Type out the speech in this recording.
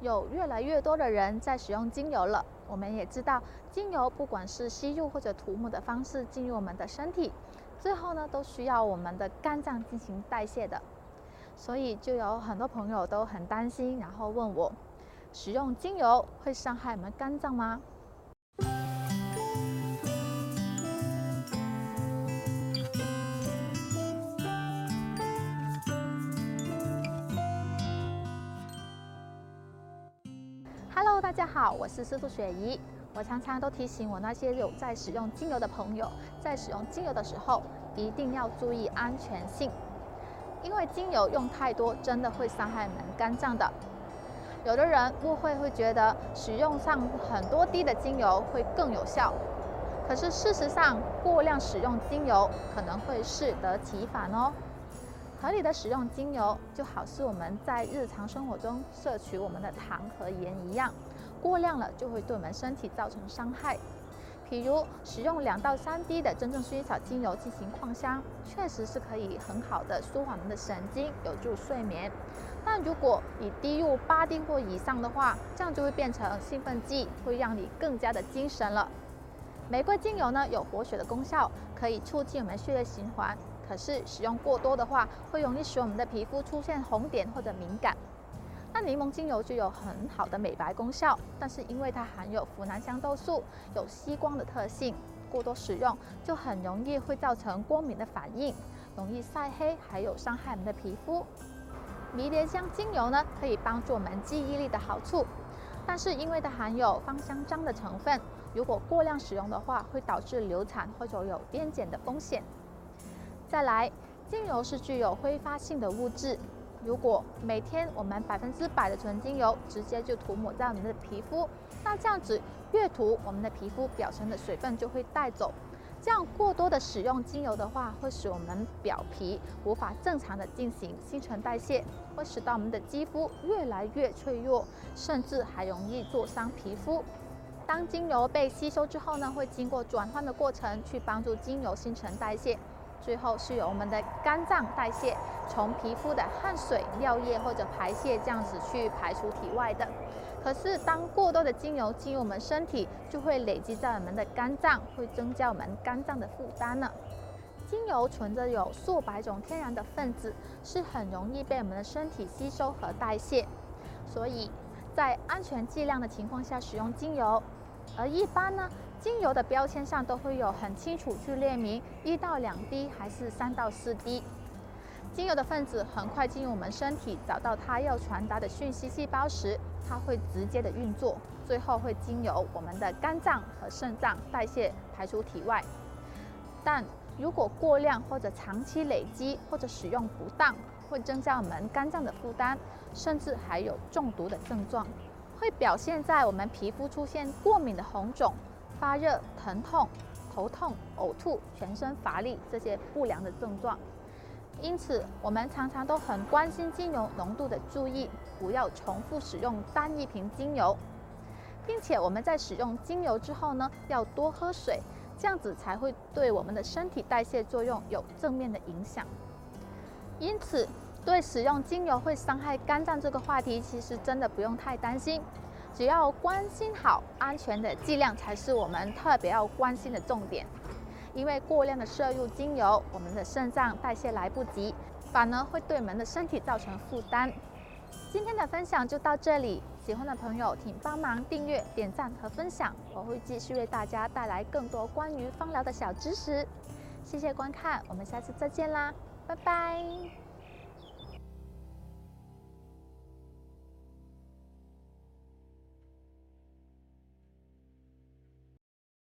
有越来越多的人在使用精油了。我们也知道，精油不管是吸入或者涂抹的方式进入我们的身体，最后呢都需要我们的肝脏进行代谢的。所以就有很多朋友都很担心，然后问我，使用精油会伤害我们肝脏吗大家好，我是司徒雪怡。我常常都提醒我那些有在使用精油的朋友，在使用精油的时候一定要注意安全性，因为精油用太多真的会伤害我们肝脏的。有的人误会会觉得使用上很多滴的精油会更有效，可是事实上过量使用精油可能会适得其反哦。合理的使用精油，就好似我们在日常生活中摄取我们的糖和盐一样，过量了就会对我们身体造成伤害。譬如使用两到三滴的真正薰衣草精油进行扩香，确实是可以很好的舒缓我们的神经，有助睡眠。但如果你滴入八滴或以上的话，这样就会变成兴奋剂，会让你更加的精神了。玫瑰精油呢，有活血的功效，可以促进我们血液循环。可是使用过多的话，会容易使我们的皮肤出现红点或者敏感。那柠檬精油就有很好的美白功效，但是因为它含有呋喃香豆素，有吸光的特性，过多使用就很容易会造成过敏的反应，容易晒黑，还有伤害我们的皮肤。迷迭香精油呢，可以帮助我们记忆力的好处，但是因为它含有芳香樟的成分，如果过量使用的话，会导致流产或者有癫痫的风险。再来，精油是具有挥发性的物质。如果每天我们百分之百的纯精油直接就涂抹在我们的皮肤，那这样子越涂，我们的皮肤表层的水分就会带走。这样过多的使用精油的话，会使我们表皮无法正常的进行新陈代谢，会使到我们的肌肤越来越脆弱，甚至还容易灼伤皮肤。当精油被吸收之后呢，会经过转换的过程，去帮助精油新陈代谢。最后是由我们的肝脏代谢，从皮肤的汗水、尿液或者排泄这样子去排出体外的。可是当过多的精油进入我们身体，就会累积在我们的肝脏，会增加我们肝脏的负担呢。精油存着有数百种天然的分子，是很容易被我们的身体吸收和代谢，所以在安全剂量的情况下使用精油。而一般呢，精油的标签上都会有很清楚去列明一到两滴还是三到四滴。精油的分子很快进入我们身体，找到它要传达的讯息细胞时，它会直接的运作，最后会经由我们的肝脏和肾脏代谢排出体外。但如果过量或者长期累积或者使用不当，会增加我们肝脏的负担，甚至还有中毒的症状。会表现在我们皮肤出现过敏的红肿、发热、疼痛、头痛、呕吐、全身乏力这些不良的症状。因此，我们常常都很关心精油浓度的注意，不要重复使用单一瓶精油，并且我们在使用精油之后呢，要多喝水，这样子才会对我们的身体代谢作用有正面的影响。因此，对使用精油会伤害肝脏这个话题，其实真的不用太担心，只要关心好安全的剂量才是我们特别要关心的重点。因为过量的摄入精油，我们的肾脏代谢来不及，反而会对我们的身体造成负担。今天的分享就到这里，喜欢的朋友请帮忙订阅、点赞和分享，我会继续为大家带来更多关于芳疗的小知识。谢谢观看，我们下次再见啦，拜拜。